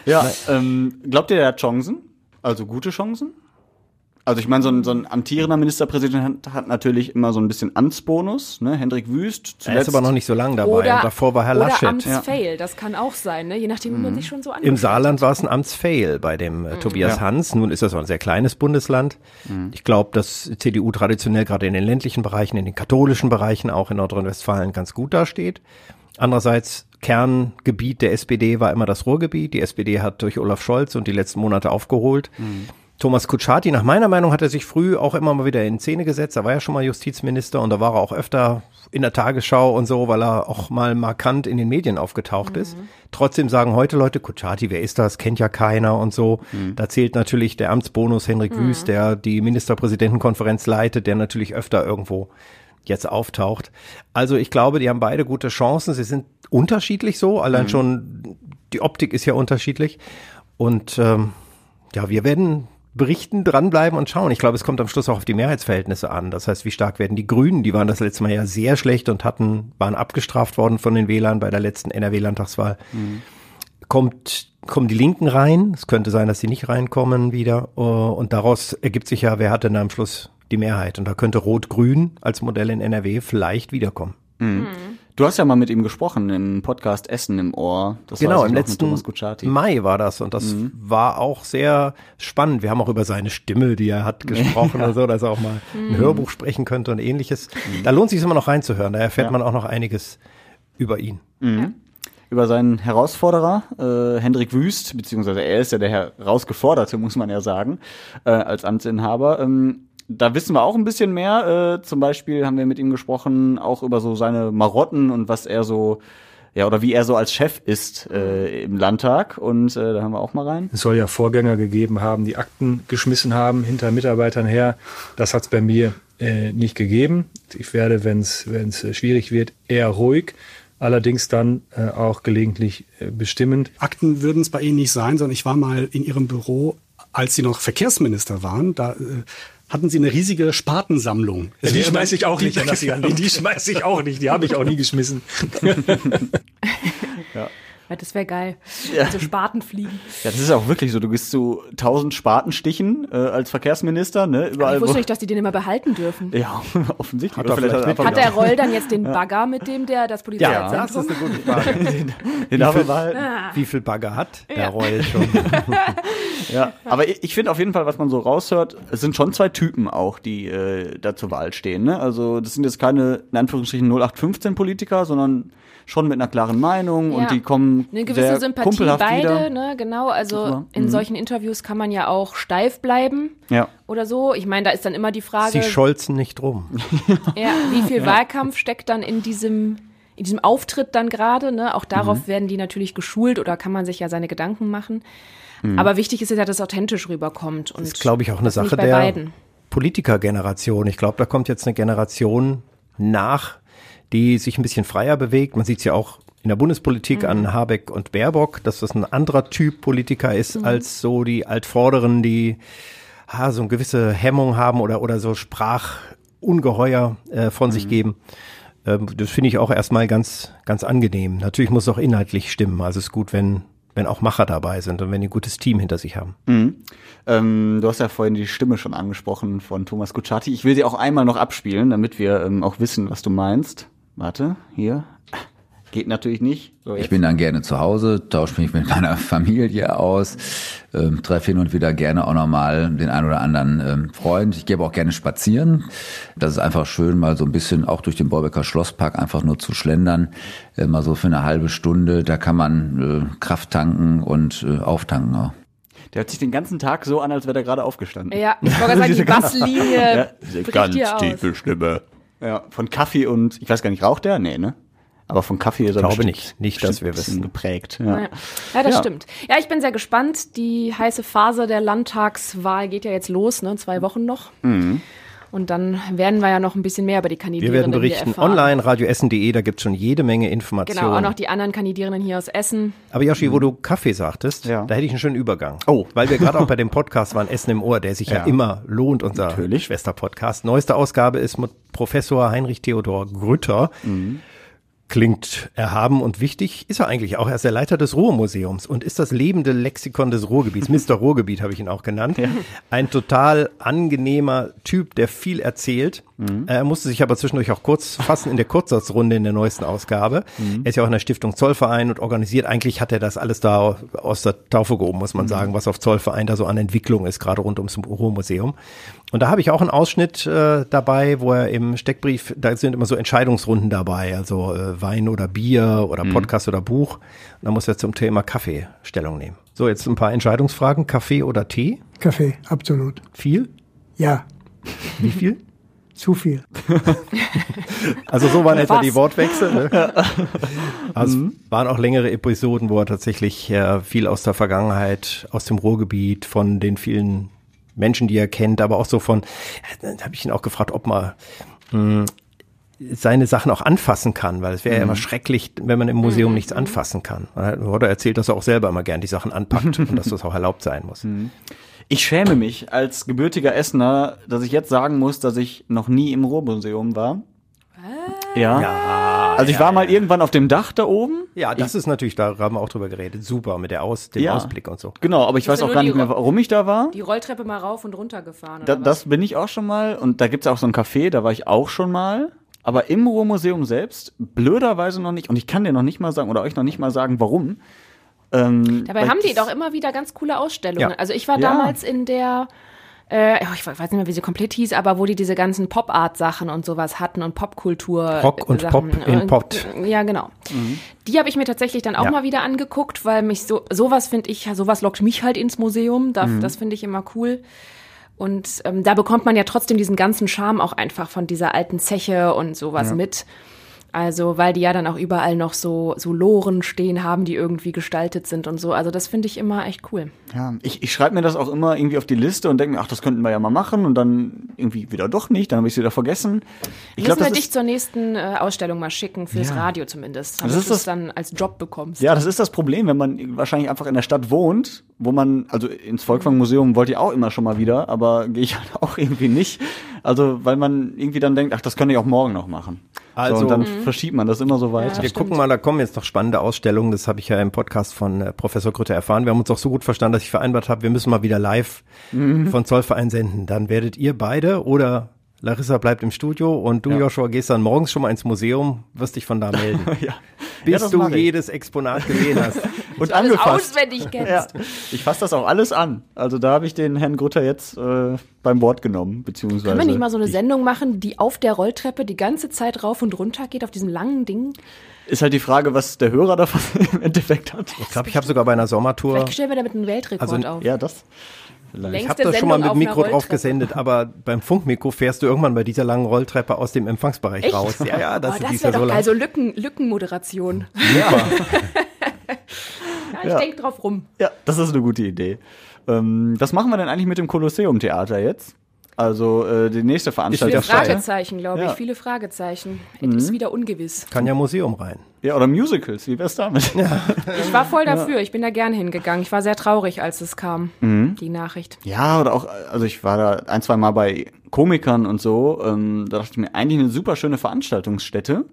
Speaker 2: Ja, ähm, glaubt ihr, der hat Chancen? Also gute Chancen? Also ich meine, so ein, so ein amtierender Ministerpräsident hat natürlich immer so ein bisschen Amtsbonus, ne? Hendrik Wüst.
Speaker 4: Zuletzt. Er ist aber noch nicht so lange dabei.
Speaker 3: Oder,
Speaker 4: und davor war Herr Laschet.
Speaker 3: Oder Amtsfail, ja. das kann auch sein, ne? je nachdem, wie man mhm. sich schon so anguckt.
Speaker 4: Im Saarland war es ein Amtsfail bei dem äh, mhm. Tobias ja. Hans. Nun ist das auch ein sehr kleines Bundesland. Mhm. Ich glaube, dass CDU traditionell gerade in den ländlichen Bereichen, in den katholischen Bereichen, auch in Nordrhein-Westfalen ganz gut dasteht. Andererseits Kerngebiet der SPD war immer das Ruhrgebiet. Die SPD hat durch Olaf Scholz und die letzten Monate aufgeholt. Mhm. Thomas Kutschaty, nach meiner Meinung, hat er sich früh auch immer mal wieder in Szene gesetzt. Er war ja schon mal Justizminister und da war er auch öfter in der Tagesschau und so, weil er auch mal markant in den Medien aufgetaucht mhm. ist. Trotzdem sagen heute Leute, Kutschaty, wer ist das? Kennt ja keiner und so. Mhm. Da zählt natürlich der Amtsbonus Henrik mhm. Wüst, der die Ministerpräsidentenkonferenz leitet, der natürlich öfter irgendwo jetzt auftaucht. Also ich glaube, die haben beide gute Chancen. Sie sind unterschiedlich so, allein mhm. schon die Optik ist ja unterschiedlich. Und ähm, ja, wir werden berichten, dranbleiben und schauen. Ich glaube, es kommt am Schluss auch auf die Mehrheitsverhältnisse an. Das heißt, wie stark werden die Grünen? Die waren das letzte Mal ja sehr schlecht und hatten, waren abgestraft worden von den Wählern bei der letzten NRW-Landtagswahl. Mhm. Kommt, kommen die Linken rein? Es könnte sein, dass sie nicht reinkommen wieder. Uh, und daraus ergibt sich ja, wer hat denn am Schluss die Mehrheit? Und da könnte Rot-Grün als Modell in NRW vielleicht wiederkommen.
Speaker 2: Mhm. Mhm. Du hast ja mal mit ihm gesprochen im Podcast Essen im Ohr.
Speaker 4: Das genau, im letzten Mai war das und das mhm. war auch sehr spannend. Wir haben auch über seine Stimme, die er hat, gesprochen ja. und so, dass er auch mal mhm. ein Hörbuch sprechen könnte und ähnliches. Mhm. Da lohnt sich immer noch reinzuhören. Da erfährt ja. man auch noch einiges über ihn.
Speaker 2: Mhm. Über seinen Herausforderer, äh, Hendrik Wüst, beziehungsweise er ist ja der Herausgeforderte, muss man ja sagen, äh, als Amtsinhaber. Ähm, da wissen wir auch ein bisschen mehr. Äh, zum Beispiel haben wir mit ihm gesprochen, auch über so seine Marotten und was er so, ja, oder wie er so als Chef ist äh, im Landtag. Und äh, da haben wir auch mal rein.
Speaker 7: Es soll ja Vorgänger gegeben haben, die Akten geschmissen haben hinter Mitarbeitern her. Das hat es bei mir äh, nicht gegeben. Ich werde, wenn es schwierig wird, eher ruhig allerdings dann äh, auch gelegentlich äh, bestimmend.
Speaker 8: Akten würden es bei Ihnen nicht sein, sondern ich war mal in Ihrem Büro, als Sie noch Verkehrsminister waren. Da äh, hatten sie eine riesige Spatensammlung.
Speaker 7: Ja, die schmeiße ich auch nicht, die, die schmeiße ich auch nicht, die habe ich auch nie geschmissen.
Speaker 3: ja. Ja, das wäre geil. Ja. So Spaten fliegen.
Speaker 2: Ja, das ist auch wirklich so. Du gehst zu tausend Spatenstichen äh, als Verkehrsminister, ne?
Speaker 3: Überall. Aber ich wusste nicht, dass die den immer behalten dürfen.
Speaker 2: Ja, offensichtlich.
Speaker 3: Hat, vielleicht hat, hat der Roll dann jetzt den Bagger, mit dem der das Polizeizentrum?
Speaker 4: Ja, das ist eine gute Frage. den, den wie, viel, ah. wie viel Bagger hat der ja. Roll schon?
Speaker 2: ja, aber ich, ich finde auf jeden Fall, was man so raushört, es sind schon zwei Typen auch, die äh, da zur Wahl stehen. Ne? Also das sind jetzt keine in Anführungsstrichen 0815 Politiker, sondern schon mit einer klaren Meinung ja. und die kommen
Speaker 3: eine gewisse
Speaker 2: sehr
Speaker 3: Sympathie
Speaker 2: beide,
Speaker 3: wieder. ne, genau. Also Super. in mhm. solchen Interviews kann man ja auch steif bleiben ja. oder so. Ich meine, da ist dann immer die Frage.
Speaker 4: Sie scholzen nicht rum.
Speaker 3: ja, wie viel ja. Wahlkampf steckt dann in diesem in diesem Auftritt dann gerade, ne? Auch darauf mhm. werden die natürlich geschult oder kann man sich ja seine Gedanken machen. Mhm. Aber wichtig ist ja, dass es authentisch rüberkommt. Und
Speaker 4: das ist, glaube ich, auch eine Sache der beiden. Politikergeneration. Ich glaube, da kommt jetzt eine Generation nach, die sich ein bisschen freier bewegt. Man sieht es ja auch in der Bundespolitik mhm. an Habeck und Baerbock, dass das ein anderer Typ Politiker ist mhm. als so die Altvorderen, die ha, so eine gewisse Hemmung haben oder, oder so Sprachungeheuer äh, von mhm. sich geben. Ähm, das finde ich auch erstmal ganz, ganz angenehm. Natürlich muss es auch inhaltlich stimmen. Also es ist gut, wenn wenn auch Macher dabei sind und wenn die ein gutes Team hinter sich haben.
Speaker 2: Mhm. Ähm, du hast ja vorhin die Stimme schon angesprochen von Thomas Kutschaty. Ich will sie auch einmal noch abspielen, damit wir ähm, auch wissen, was du meinst. Warte, hier. Geht natürlich nicht. So,
Speaker 9: ich bin dann gerne zu Hause, tausche mich mit meiner Familie aus, ähm, treffe hin und wieder gerne auch nochmal den einen oder anderen ähm, Freund. Ich gebe auch gerne spazieren. Das ist einfach schön, mal so ein bisschen auch durch den Borbecker Schlosspark einfach nur zu schlendern. Äh, mal so für eine halbe Stunde. Da kann man äh, Kraft tanken und äh, auftanken auch.
Speaker 2: Der hört sich den ganzen Tag so an, als wäre der gerade aufgestanden.
Speaker 3: Ja, ich wollte sagen, die Basslinie
Speaker 2: ja, diese ganz tiefe Stimme. Ja, von Kaffee und, ich weiß gar nicht, raucht der? Nee, ne? Aber von Kaffee ist er
Speaker 4: glaube nicht, nicht, dass wir wissen.
Speaker 2: Geprägt.
Speaker 3: Ja, ja. ja das ja. stimmt. Ja, ich bin sehr gespannt. Die heiße Phase der Landtagswahl geht ja jetzt los, ne? Zwei Wochen noch. Mhm. Und dann werden wir ja noch ein bisschen mehr über die Kandidierenden
Speaker 4: Wir werden berichten online, radioessen.de, da gibt es schon jede Menge Informationen.
Speaker 3: Genau, auch noch die anderen Kandidierenden hier aus Essen.
Speaker 4: Aber Yoshi, wo du Kaffee sagtest, ja. da hätte ich einen schönen Übergang. Oh. Weil wir gerade auch bei dem Podcast waren, Essen im Ohr, der sich ja, ja immer lohnt, unser Schwester-Podcast. Neueste Ausgabe ist mit Professor Heinrich Theodor Grütter. Mhm klingt erhaben und wichtig, ist er eigentlich auch. Er ist der Leiter des Ruhrmuseums und ist das lebende Lexikon des Ruhrgebiets. Mr. Ruhrgebiet habe ich ihn auch genannt. Ja. Ein total angenehmer Typ, der viel erzählt. Mhm. Er musste sich aber zwischendurch auch kurz fassen in der Kurzsatzrunde in der neuesten Ausgabe. Mhm. Er ist ja auch in der Stiftung Zollverein und organisiert. Eigentlich hat er das alles da aus der Taufe gehoben, muss man mhm. sagen, was auf Zollverein da so an Entwicklung ist, gerade rund ums Ruhrmuseum. Und da habe ich auch einen Ausschnitt äh, dabei, wo er im Steckbrief, da sind immer so Entscheidungsrunden dabei, also äh, Wein oder Bier oder mhm. Podcast oder Buch. Und da muss er zum Thema Kaffee Stellung nehmen. So, jetzt ein paar Entscheidungsfragen. Kaffee oder Tee?
Speaker 10: Kaffee, absolut.
Speaker 4: Viel?
Speaker 10: Ja.
Speaker 4: Wie viel?
Speaker 10: Zu viel.
Speaker 4: also so waren etwa die Wortwechsel. Ne? Also mhm. waren auch längere Episoden, wo er tatsächlich äh, viel aus der Vergangenheit, aus dem Ruhrgebiet, von den vielen Menschen, die er kennt, aber auch so von, da habe ich ihn auch gefragt, ob man mh, hm, seine Sachen auch anfassen kann, weil es wäre mhm. ja immer schrecklich, wenn man im Museum mhm. nichts anfassen kann. Oder erzählt, dass er auch selber immer gern die Sachen anpackt und dass das auch erlaubt sein muss.
Speaker 2: Ich schäme mich als gebürtiger Essener, dass ich jetzt sagen muss, dass ich noch nie im Ruhrmuseum war. Ah. Ja. ja. Also ich war mal irgendwann auf dem Dach da oben.
Speaker 4: Ja, das ich, ist natürlich, da haben wir auch drüber geredet. Super, mit der Aus, dem ja. Ausblick und so.
Speaker 2: Genau, aber ich weiß auch gar nicht mehr, warum ich da war.
Speaker 3: Die Rolltreppe mal rauf und runter gefahren.
Speaker 2: Da, das bin ich auch schon mal. Und da gibt's auch so ein Café, da war ich auch schon mal. Aber im Ruhrmuseum selbst, blöderweise noch nicht. Und ich kann dir noch nicht mal sagen, oder euch noch nicht mal sagen, warum.
Speaker 3: Ähm, Dabei haben die doch immer wieder ganz coole Ausstellungen. Ja. Also ich war ja. damals in der äh, ich weiß nicht mehr, wie sie komplett hieß, aber wo die diese ganzen Pop-Art-Sachen und sowas hatten und Popkultur.
Speaker 4: Rock und Sachen. Pop in Pop.
Speaker 3: Ja, genau. Mhm. Die habe ich mir tatsächlich dann auch ja. mal wieder angeguckt, weil mich so, sowas finde ich, sowas lockt mich halt ins Museum. Da, mhm. Das finde ich immer cool. Und ähm, da bekommt man ja trotzdem diesen ganzen Charme auch einfach von dieser alten Zeche und sowas ja. mit. Also, weil die ja dann auch überall noch so, so Loren stehen haben, die irgendwie gestaltet sind und so. Also, das finde ich immer echt cool.
Speaker 2: Ja, ich, ich schreibe mir das auch immer irgendwie auf die Liste und denke mir, ach, das könnten wir ja mal machen und dann irgendwie wieder doch nicht, dann habe ich es wieder vergessen.
Speaker 3: Ich glaube, wir dich zur nächsten äh, Ausstellung mal schicken, fürs ja. Radio zumindest, damit du es dann als Job bekommst.
Speaker 2: Ja, das ist das Problem, wenn man wahrscheinlich einfach in der Stadt wohnt, wo man, also ins Volkwang-Museum wollte ich auch immer schon mal wieder, aber gehe ich halt auch irgendwie nicht. Also, weil man irgendwie dann denkt, ach, das könnte ich auch morgen noch machen. Also, so, und dann mhm. verschiebt man das immer so weiter.
Speaker 4: Ja, wir gucken mal, da kommen jetzt noch spannende Ausstellungen. Das habe ich ja im Podcast von äh, Professor Grütter erfahren. Wir haben uns auch so gut verstanden, dass ich vereinbart habe, wir müssen mal wieder live mhm. von Zollverein senden. Dann werdet ihr beide oder Larissa bleibt im Studio und du, ja. Joshua, gehst dann morgens schon mal ins Museum, wirst dich von da melden. ja. Bis ja, du jedes Exponat gesehen hast.
Speaker 2: und angefasst.
Speaker 3: auswendig kennst. Ja.
Speaker 2: Ich fasse das auch alles an. Also da habe ich den Herrn Grutter jetzt äh, beim Wort genommen, beziehungsweise.
Speaker 3: Können wir nicht mal so eine Sendung machen, die auf der Rolltreppe die ganze Zeit rauf und runter geht, auf diesem langen Ding?
Speaker 2: Ist halt die Frage, was der Hörer davon im Endeffekt hat.
Speaker 4: Ich glaube, ich habe sogar bei einer Sommertour.
Speaker 3: Vielleicht stellen wir damit einen Weltrekord
Speaker 2: also,
Speaker 3: auf.
Speaker 2: Ja, das.
Speaker 4: Ich habe das schon mal mit Mikro drauf gesendet, aber beim Funkmikro fährst du irgendwann bei dieser langen Rolltreppe aus dem Empfangsbereich
Speaker 3: Echt?
Speaker 4: raus.
Speaker 3: Ja, ja, das, oh, das wäre ja doch so Also Lücken, Lückenmoderation. Ja. ja ich ja. denke drauf rum.
Speaker 2: Ja, das ist eine gute Idee. Ähm, was machen wir denn eigentlich mit dem Kolosseum-Theater jetzt? Also äh, die nächste Veranstaltung.
Speaker 3: Viele Fragezeichen, glaube ich. Ja. Viele Fragezeichen. Mhm. Ist wieder ungewiss.
Speaker 4: Kann ja Museum rein.
Speaker 2: Ja, oder Musicals. Wie wär's damit? Ja.
Speaker 3: Ich war voll dafür. Ich bin da gern hingegangen. Ich war sehr traurig, als es kam, mhm. die Nachricht.
Speaker 2: Ja, oder auch, also ich war da ein, zwei Mal bei Komikern und so. Ähm, da dachte ich mir, eigentlich eine super schöne Veranstaltungsstätte.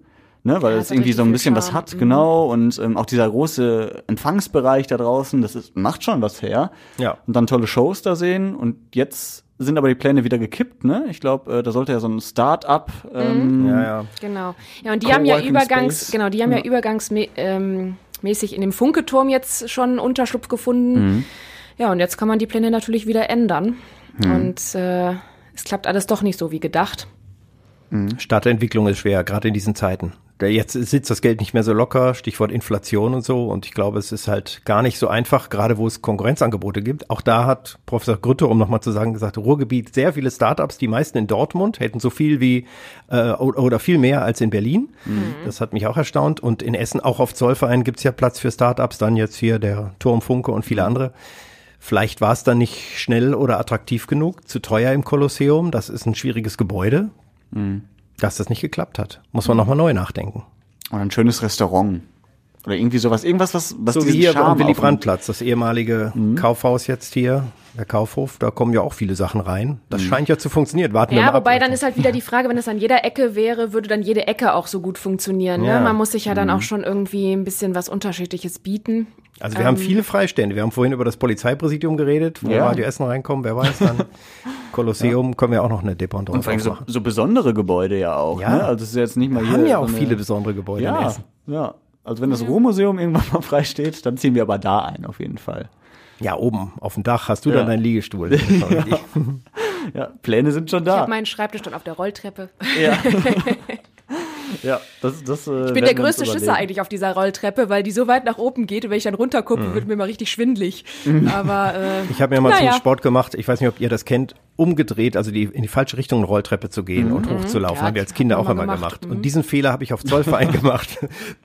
Speaker 2: Ne, weil
Speaker 3: Ja,
Speaker 2: es irgendwie so ein bisschen was hat,
Speaker 3: Mhm.
Speaker 2: genau. Und ähm, auch dieser große Empfangsbereich da draußen, das ist, macht schon was her.
Speaker 4: Ja.
Speaker 2: Und dann tolle Shows da sehen. Und jetzt sind aber die Pläne wieder gekippt, ne? Ich glaube, äh, da sollte ja so ein Start-up. Ähm,
Speaker 4: Ja, ja.
Speaker 3: Genau. Ja, und die haben ja übergangs,
Speaker 2: Space.
Speaker 3: genau, die haben ja, übergangsmäßig ähm, mäßig in dem Funketurm jetzt schon Unterschlupf gefunden. Ja, und jetzt kann man die Pläne natürlich wieder ändern. Und äh, es klappt alles doch nicht so wie gedacht.
Speaker 4: Stadtentwicklung ist schwer, gerade in diesen Zeiten. Jetzt sitzt das Geld nicht mehr so locker, Stichwort Inflation und so. Und ich glaube, es ist halt gar nicht so einfach, gerade wo es Konkurrenzangebote gibt. Auch da hat Professor Grütte, um nochmal zu sagen, gesagt, Ruhrgebiet, sehr viele Startups, die meisten in Dortmund, hätten so viel wie äh, oder viel mehr als in Berlin. Das hat mich auch erstaunt. Und in Essen, auch auf Zollverein, gibt's ja Platz für Startups. Dann jetzt hier der Turm Funke und viele andere. Vielleicht war es dann nicht schnell oder attraktiv genug, zu teuer im Kolosseum. Das ist ein schwieriges Gebäude dass das nicht geklappt hat. Muss man nochmal neu nachdenken.
Speaker 2: Und ein schönes Restaurant. Oder irgendwie sowas. Irgendwas, was, was
Speaker 4: So wie hier
Speaker 2: Charme
Speaker 4: am Willy. Brandt-Platz, das ehemalige Kaufhaus jetzt hier, der Kaufhof, da kommen ja auch viele Sachen rein. Das scheint ja zu funktionieren. Warten wir
Speaker 3: Ja,
Speaker 4: mal
Speaker 3: wobei
Speaker 4: ab.
Speaker 3: dann ist halt wieder die Frage, wenn es an jeder Ecke wäre, würde dann jede Ecke auch so gut funktionieren. Ne?
Speaker 4: Ja.
Speaker 3: Man muss sich ja dann auch schon irgendwie ein bisschen was Unterschiedliches bieten.
Speaker 4: Also wir haben
Speaker 3: Ähm,
Speaker 4: viele Freistände. Wir haben vorhin über das Polizeipräsidium geredet, wo
Speaker 2: Ja.
Speaker 4: Radio Essen reinkommen, wer weiß dann. Kolosseum können wir auch noch eine
Speaker 2: Und
Speaker 4: Dependance
Speaker 2: vor allem so, so besondere Gebäude ja auch.
Speaker 4: Ja.
Speaker 2: Ne? Also es ist jetzt nicht mal
Speaker 4: Wir
Speaker 2: hier.
Speaker 4: haben ja
Speaker 2: so
Speaker 4: auch
Speaker 2: eine-
Speaker 4: viele besondere Gebäude in
Speaker 2: Ja,
Speaker 4: Essen.
Speaker 2: ja. Also wenn das Ruhrmuseum irgendwann mal frei steht, dann ziehen wir aber da ein, auf jeden Fall.
Speaker 4: Ja, oben auf dem Dach hast du
Speaker 2: Ja.
Speaker 4: dann deinen Liegestuhl. Das.
Speaker 2: Ja, Pläne sind schon
Speaker 3: Ich
Speaker 2: da.
Speaker 3: habe meinen Schreibtisch dann auf der Rolltreppe.
Speaker 2: ja. Ja, das, das, äh,
Speaker 3: Ich bin der größte Schisser eigentlich auf dieser Rolltreppe, weil die so weit nach oben geht und wenn ich dann runtergucke, wird mir mal richtig schwindlig. Aber äh,
Speaker 4: Ich habe mir mal
Speaker 3: Naja.
Speaker 4: zum Sport gemacht, ich weiß nicht, ob ihr das kennt, umgedreht, also die, in die falsche Richtung eine Rolltreppe zu gehen und hochzulaufen.
Speaker 3: Ja,
Speaker 4: haben wir als Kinder auch immer gemacht.
Speaker 3: gemacht.
Speaker 4: Und diesen Fehler habe ich auf Zollverein gemacht.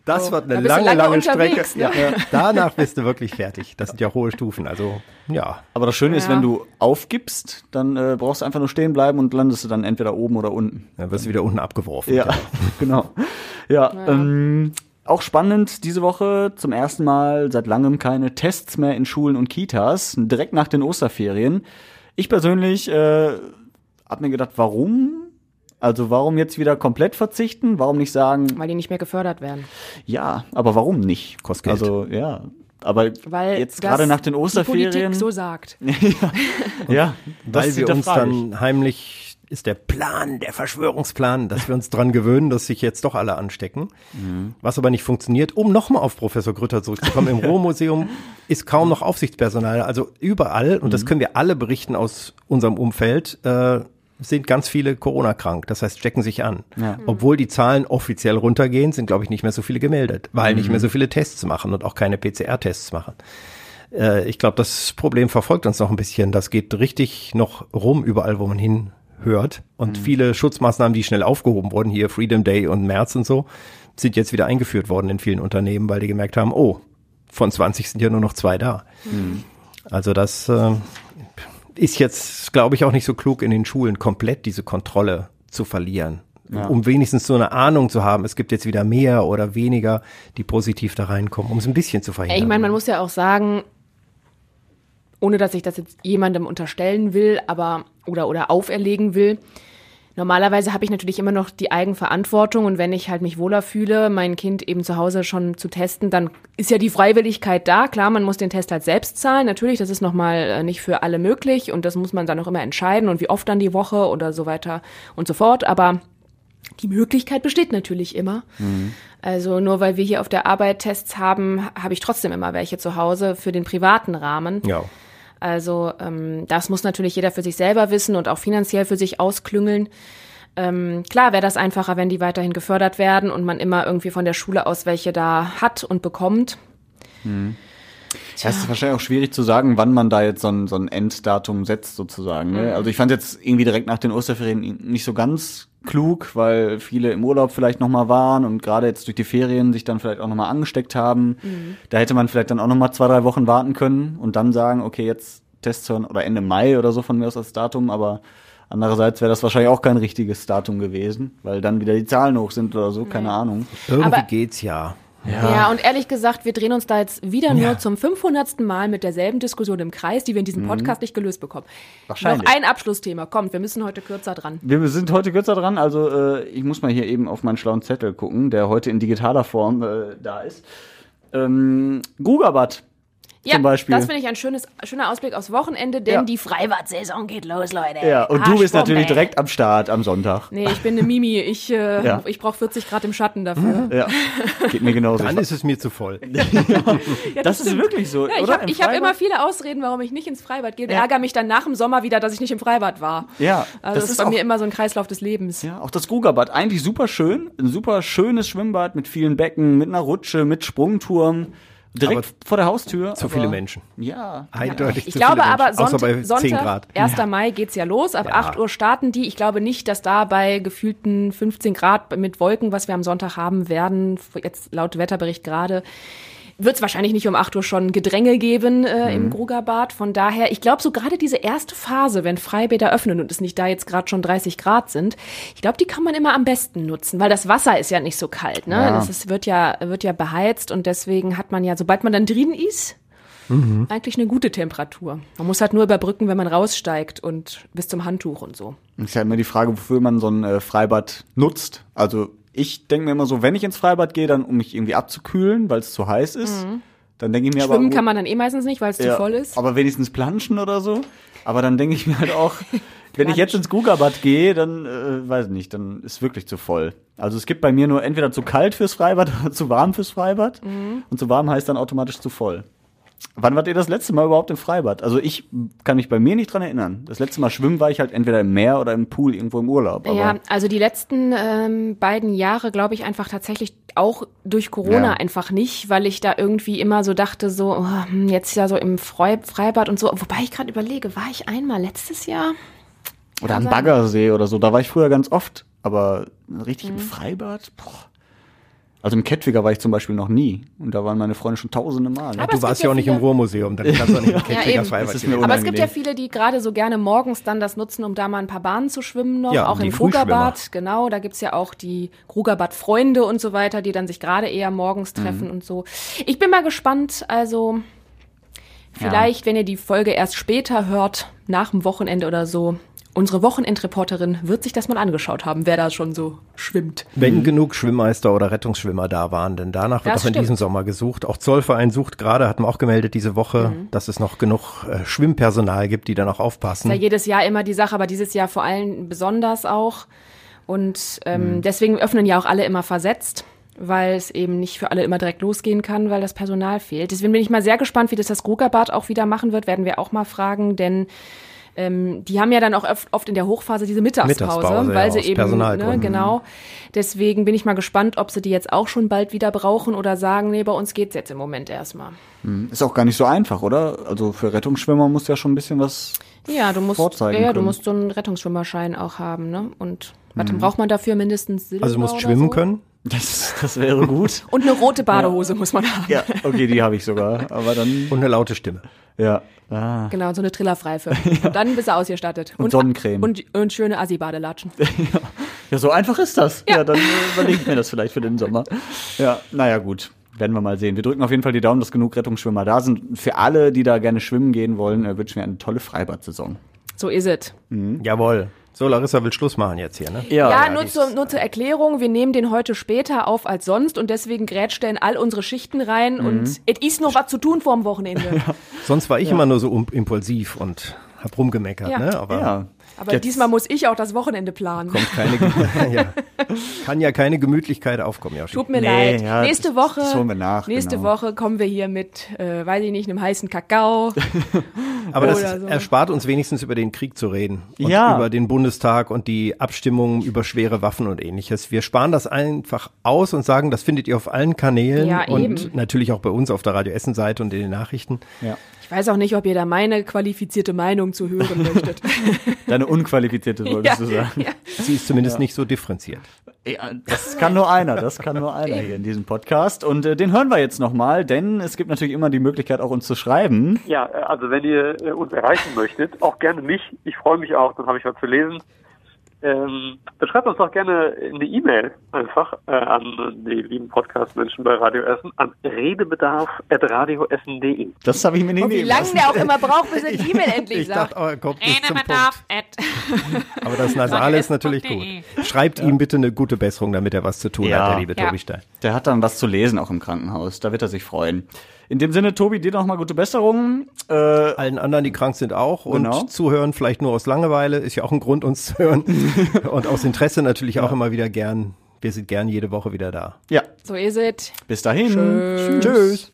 Speaker 4: Das
Speaker 3: Oh,
Speaker 4: war eine
Speaker 3: da
Speaker 4: lange,
Speaker 3: lange
Speaker 4: lange Strecke.
Speaker 3: ne?
Speaker 4: Ja, danach bist du wirklich fertig. Das sind ja hohe Stufen. Also, ja.
Speaker 2: Aber das Schöne ist,
Speaker 3: Ja.
Speaker 2: wenn du aufgibst, dann äh, brauchst du einfach nur stehen bleiben und landest du dann entweder oben oder unten.
Speaker 4: Dann wirst du wieder unten abgeworfen.
Speaker 2: Ja, genau. Ja, Ähm, auch spannend diese Woche zum ersten Mal seit langem keine Tests mehr in Schulen und Kitas, direkt nach den Osterferien. Ich persönlich äh, habe mir gedacht, warum? Also warum jetzt wieder komplett verzichten? Warum nicht sagen,
Speaker 3: weil die nicht mehr gefördert werden.
Speaker 2: ja, aber warum nicht?
Speaker 4: Kostet Geld.
Speaker 2: Also ja, aber
Speaker 3: Weil
Speaker 2: jetzt gerade nach den
Speaker 3: Die
Speaker 2: Osterferien,
Speaker 3: Politik so sagt.
Speaker 2: ja, das
Speaker 4: Weil wir uns dann heimlich, ist der Plan, der Verschwörungsplan, dass wir uns dran gewöhnen, dass sich jetzt doch alle anstecken. Was aber nicht funktioniert. Um nochmal auf Professor Grütter zurückzukommen, im Ruhrmuseum ist kaum noch Aufsichtspersonal. Also überall, und das können wir alle berichten aus unserem Umfeld, äh, sind ganz viele Corona-krank. Das heißt, stecken sich an.
Speaker 2: Ja.
Speaker 4: Obwohl die Zahlen offiziell runtergehen, sind, glaube ich, nicht mehr so viele gemeldet, weil nicht mehr so viele Tests machen und auch keine PCR-Tests machen. Äh, ich glaube, das Problem verfolgt uns noch ein bisschen. Das geht richtig noch rum überall, wo man hinhört. Und viele Schutzmaßnahmen, die schnell aufgehoben wurden, hier Freedom Day und März und so, sind jetzt wieder eingeführt worden in vielen Unternehmen, weil die gemerkt haben, oh, von 20 sind ja nur noch zwei da. Also das äh, ist jetzt, glaube ich, auch nicht so klug in den Schulen, komplett diese Kontrolle zu verlieren. Um wenigstens so eine Ahnung zu haben, es gibt jetzt wieder mehr oder weniger, die positiv da reinkommen, um es ein bisschen zu verhindern.
Speaker 3: Ich meine, man muss ja auch sagen, ohne dass ich das jetzt jemandem unterstellen will, aber oder oder auferlegen will. Normalerweise habe ich natürlich immer noch die Eigenverantwortung und wenn ich halt mich wohler fühle, mein Kind eben zu Hause schon zu testen, dann ist ja die Freiwilligkeit da. Klar, man muss den Test halt selbst zahlen. Natürlich, das ist nochmal äh, nicht für alle möglich und das muss man dann auch immer entscheiden und wie oft dann die Woche oder so weiter und so fort. Aber die Möglichkeit besteht natürlich immer. Also nur weil wir hier auf der Arbeit Tests haben, habe ich trotzdem immer welche zu Hause für den privaten Rahmen.
Speaker 4: ja.
Speaker 3: Also ähm, das muss natürlich jeder für sich selber wissen und auch finanziell für sich ausklüngeln. Ähm, klar wäre das einfacher, wenn die weiterhin gefördert werden und man immer irgendwie von der Schule aus welche da hat und bekommt.
Speaker 2: Ja, es ist wahrscheinlich auch schwierig zu sagen, wann man da jetzt so ein, so ein Enddatum setzt, sozusagen. Ne? Also ich fand jetzt irgendwie direkt nach den Osterferien nicht so ganz klug, weil viele im Urlaub vielleicht nochmal waren und gerade jetzt durch die Ferien sich dann vielleicht auch nochmal angesteckt haben. Da hätte man vielleicht dann auch nochmal zwei, drei Wochen warten können und dann sagen, okay, jetzt Tests hören oder Ende Mai oder so von mir aus als Datum, aber andererseits wäre das wahrscheinlich auch kein richtiges Datum gewesen, weil dann wieder die Zahlen hoch sind oder so, keine Ahnirgendwie.
Speaker 4: Irgendwie
Speaker 3: Aber-
Speaker 4: geht's ja.
Speaker 3: Ja. und ehrlich gesagt, wir drehen uns da jetzt wieder nur zum 500. Mal mit derselben Diskussion im Kreis, die wir in diesem Podcast nicht gelöst bekommen.
Speaker 2: Mhm. Wahrscheinlich.
Speaker 3: Noch ein Abschlussthema. Kommt, wir müssen heute kürzer dran.
Speaker 2: Wir sind heute kürzer dran, also äh, ich muss mal hier eben auf meinen schlauen Zettel gucken, der heute in digitaler Form äh, da ist. Ähm, Gugabat
Speaker 3: Ja,
Speaker 2: zum Beispiel.
Speaker 3: das finde ich ein schönes, schöner Ausblick aufs Wochenende, denn
Speaker 2: Ja.
Speaker 3: die Freibad-Saison geht los, Leute.
Speaker 2: ja, und du bist
Speaker 3: Arschbombe.
Speaker 2: natürlich direkt am Start am Sonntag.
Speaker 3: Nee, ich bin eine Mimi. Ich, äh,
Speaker 2: Ja.
Speaker 3: ich brauche 40 Grad im Schatten dafür.
Speaker 2: Ja, geht mir genauso.
Speaker 4: Dann ist es mir zu voll.
Speaker 3: Ja,
Speaker 2: das ist wirklich so,
Speaker 3: Ja, ich habe hab immer viele Ausreden, warum ich nicht ins Freibad gehe.
Speaker 2: Ja.
Speaker 3: Ärgere mich dann nach dem Sommer wieder, dass ich nicht im Freibad war.
Speaker 2: Ja,
Speaker 3: Also
Speaker 2: das
Speaker 3: das,
Speaker 2: ist
Speaker 3: ist bei
Speaker 2: auch-
Speaker 3: mir immer so ein Kreislauf des Lebens.
Speaker 2: Ja, auch das Gugabad, eigentlich super schön. Ein super schönes Schwimmbad mit vielen Becken, mit einer Rutsche, mit Sprungturm. Direkt
Speaker 4: Aber
Speaker 2: vor der Haustür.
Speaker 4: Zu
Speaker 2: aber-
Speaker 4: viele Menschen.
Speaker 2: Ja.
Speaker 4: Eindeutig
Speaker 3: Ich
Speaker 4: zu
Speaker 3: glaube
Speaker 4: viele
Speaker 3: aber,
Speaker 4: Menschen. Außer
Speaker 3: Sonntag,
Speaker 4: bei 10
Speaker 3: Sonntag
Speaker 4: Grad.
Speaker 3: 1. Mai geht's ja los. Ab
Speaker 4: Ja.
Speaker 3: 8 Uhr starten die. Ich glaube nicht, dass da bei gefühlten 15 Grad mit Wolken, was wir am Sonntag haben werden, jetzt laut Wetterbericht gerade, wird es wahrscheinlich nicht um 8 Uhr schon Gedränge geben äh,
Speaker 4: Mhm.
Speaker 3: im Grugerbad. Von daher, ich glaube, so gerade diese erste Phase, wenn Freibäder öffnen und es nicht da jetzt gerade schon 30 Grad sind, ich glaube, die kann man immer am besten nutzen, weil das Wasser ist ja nicht so kalt. Ne?
Speaker 2: Ja.
Speaker 3: Das ist, wird, ja, wird ja beheizt und deswegen hat man ja, sobald man dann drin ist, eigentlich eine gute Temperatur. Man muss halt nur überbrücken, wenn man raussteigt und bis zum Handtuch und so.
Speaker 2: Ist ja immer die Frage, wofür man so ein äh, Freibad nutzt. Also ich denke mir immer so, wenn ich ins Freibad gehe, dann um mich irgendwie abzukühlen, weil es zu heiß ist. Dann denke ich mir aber.
Speaker 3: Schwimmen kann man dann eh meistens nicht, weil es zu
Speaker 2: ja,
Speaker 3: voll ist.
Speaker 2: Aber wenigstens planschen oder so. Aber dann denke ich mir halt auch, wenn ich jetzt ins Gugabad gehe, dann äh, weiß ich nicht, dann ist wirklich zu voll. Also es gibt bei mir nur entweder zu kalt fürs Freibad oder zu warm fürs Freibad.
Speaker 3: Mhm.
Speaker 2: Und zu warm heißt dann automatisch zu voll. Wann wart ihr das letzte Mal überhaupt im Freibad? Also ich kann mich bei mir nicht dran erinnern. Das letzte Mal schwimmen war ich halt entweder im Meer oder im Pool irgendwo im Urlaub.
Speaker 3: Ja, also die letzten ähm, beiden Jahre, glaube ich, einfach tatsächlich auch durch Corona
Speaker 2: Ja.
Speaker 3: einfach nicht, weil ich da irgendwie immer so dachte, so oh, hm, jetzt ja so im Freibad und so. Wobei ich gerade überlege, war ich einmal letztes Jahr?
Speaker 2: oder am. Baggersee oder so. Da war ich früher ganz oft. Aber richtig
Speaker 3: Mhm.
Speaker 2: im Freibad? Boah. Also im Kettwiger war ich zum Beispiel noch nie. Und da waren meine Freunde schon tausende Male.
Speaker 3: Aber
Speaker 4: Du warst ja
Speaker 3: ja
Speaker 4: auch nicht im Ruhrmuseum, dann kannst du auch nicht im Kettwiger
Speaker 2: mir
Speaker 3: Aber es gibt ja viele, die gerade so gerne morgens dann das nutzen, um da mal ein paar Bahnen zu schwimmen noch,
Speaker 4: Ja,
Speaker 3: auch im. Krugerbad, genau. Da gibt's ja auch die Krugerbad-Freunde und so weiter, die dann sich gerade eher morgens treffen
Speaker 2: Mhm.
Speaker 3: und so. Ich bin mal gespannt, also vielleicht, wenn ihr die Folge erst später hört, nach dem Wochenende oder so, unsere Wochenendreporterin wird sich das mal angeschaut haben, wer da schon so schwimmt.
Speaker 4: Wenn genug Schwimmmeister oder Rettungsschwimmer da waren, denn danach wird
Speaker 3: Das
Speaker 4: auch in
Speaker 3: stimmt.
Speaker 4: diesem Sommer gesucht. Auch Zollverein sucht gerade, hat man auch gemeldet diese Woche,
Speaker 3: Mhm.
Speaker 4: dass es noch genug äh, Schwimmpersonal gibt, die dann auch aufpassen.
Speaker 3: ist ja jedes Jahr immer die Sache, aber dieses Jahr vor allem besonders auch. Und ähm,
Speaker 4: Mhm.
Speaker 3: deswegen öffnen ja auch alle immer versetzt, weil es eben nicht für alle immer direkt losgehen kann, weil das Personal fehlt. Deswegen bin ich mal sehr gespannt, wie das das Grugerbad auch wieder machen wird, werden wir auch mal fragen, denn ähm, die haben ja dann auch oft, oft in der Hochphase diese Mittagspause,
Speaker 4: Mittagspause,
Speaker 3: weil
Speaker 4: ja,
Speaker 3: sie
Speaker 4: aus
Speaker 3: eben, ne, genau. Deswegen bin ich mal gespannt, ob sie die jetzt auch schon bald wieder brauchen oder sagen, nee, bei uns geht's jetzt im Moment erstmal.
Speaker 2: Ist auch gar nicht so einfach, oder? Also für Rettungsschwimmer muss ja schon ein bisschen was.
Speaker 3: Ja, du musst,
Speaker 2: vorzeigen
Speaker 3: ja, ja, du
Speaker 2: können.
Speaker 3: musst so einen Rettungsschwimmerschein auch haben, ne? Und was braucht man dafür mindestens Silber
Speaker 4: also du musst schwimmen
Speaker 3: so?
Speaker 4: können.
Speaker 2: Das, das wäre gut.
Speaker 3: Und eine rote Badehose muss man haben.
Speaker 2: ja, okay, die habe ich sogar. Aber dann.
Speaker 4: Und eine laute Stimme.
Speaker 2: Ja. Ah.
Speaker 3: Genau, so eine Trillerpfeife. Und dann bist du ausgestattet.
Speaker 2: Und Sonnencreme.
Speaker 3: Und, und schöne Assi-Badelatschen.
Speaker 2: Ja, so einfach ist das. Ja,
Speaker 3: Ja.
Speaker 2: dann überlege ich mir das vielleicht für den Sommer. Ja, naja, gut. Werden wir mal sehen. Wir drücken auf jeden Fall die Daumen, dass genug Rettungsschwimmer da sind. Für alle, die da gerne schwimmen gehen wollen, äh, wünschen wir eine tolle Freibad-Saison.
Speaker 3: So ist es.
Speaker 4: Jawohl. So, Larissa will Schluss machen jetzt hier, ne?
Speaker 3: Ja, nur, zur, nur zur Erklärung, wir nehmen den heute später auf als sonst und deswegen grätscht er in all unsere Schichten rein und es ist noch was zu tun vor dem Wochenende.
Speaker 4: Sonst war ich immer nur so impulsiv und hab rumgemeckert,
Speaker 3: Ja.
Speaker 4: ne? Aber
Speaker 2: Ja.
Speaker 3: Aber
Speaker 2: Jetzt-
Speaker 3: diesmal muss ich auch das Wochenende planen.
Speaker 4: kommt keine, ja. kann ja keine Gemütlichkeit aufkommen, Joshi.
Speaker 3: Tut mir
Speaker 2: Nee,
Speaker 3: leid.
Speaker 2: ja,
Speaker 3: nächste
Speaker 2: das-
Speaker 3: Woche,
Speaker 2: das wir nach,
Speaker 3: nächste
Speaker 2: genau.
Speaker 3: Woche kommen wir hier mit, äh, weiß ich nicht, einem heißen Kakao.
Speaker 4: Aber das
Speaker 3: so.
Speaker 4: erspart uns wenigstens über den Krieg zu reden. Und
Speaker 2: Ja.
Speaker 4: über den Bundestag und die Abstimmungen über schwere Waffen und ähnliches. Wir sparen das einfach aus und sagen, das findet ihr auf allen Kanälen
Speaker 3: Ja,
Speaker 4: und
Speaker 3: eben.
Speaker 4: natürlich auch bei uns auf der Radio Essen Seite und in den Nachrichten.
Speaker 2: Ja.
Speaker 3: Ich weiß auch nicht, ob ihr da meine qualifizierte Meinung zu hören möchtet.
Speaker 2: Deine unqualifizierte, wolltest du sagen.
Speaker 3: ja.
Speaker 4: Sie ist zumindest nicht so differenziert.
Speaker 2: Ja, das kann nur einer, das kann nur einer hier in diesem Podcast. Und äh, den hören wir jetzt nochmal, denn es gibt natürlich immer die Möglichkeit, auch uns zu schreiben.
Speaker 6: Ja, äh, also wenn ihr äh, uns erreichen möchtet, auch gerne mich. Ich freue mich auch, dann habe ich was zu lesen. Ähm, dann schreibt uns doch gerne eine E-Mail einfach äh, an die lieben Podcast-Menschen bei Radio Essen an redebedarf.radioessen.de.
Speaker 2: Das habe ich mir nicht
Speaker 3: Und wie lange
Speaker 2: lassen.
Speaker 3: der auch immer braucht, bis er die E-Mail endlich
Speaker 4: Ich
Speaker 3: sagt.
Speaker 4: dachte, oh, kommt.
Speaker 3: Redebedarf. at-
Speaker 4: Aber das Nasale ist natürlich gut. Schreibt ihm bitte eine gute Besserung, damit er was zu tun
Speaker 2: Ja.
Speaker 4: hat, der liebe
Speaker 3: Ja.
Speaker 4: Tobi Stein.
Speaker 2: Der hat dann was zu lesen auch im Krankenhaus. Da wird er sich freuen. In dem Sinne, Tobi, dir noch mal gute Besserung. Äh,
Speaker 4: Allen anderen, die krank sind auch und
Speaker 2: Genau.
Speaker 4: zuhören vielleicht nur aus Langeweile, ist ja auch ein Grund, uns zu hören. und aus Interesse natürlich auch immer wieder gern. Wir sind gern jede Woche wieder da.
Speaker 2: ja,
Speaker 3: So ist es.
Speaker 2: bis dahin.
Speaker 3: Tschüss.
Speaker 2: Tschüss.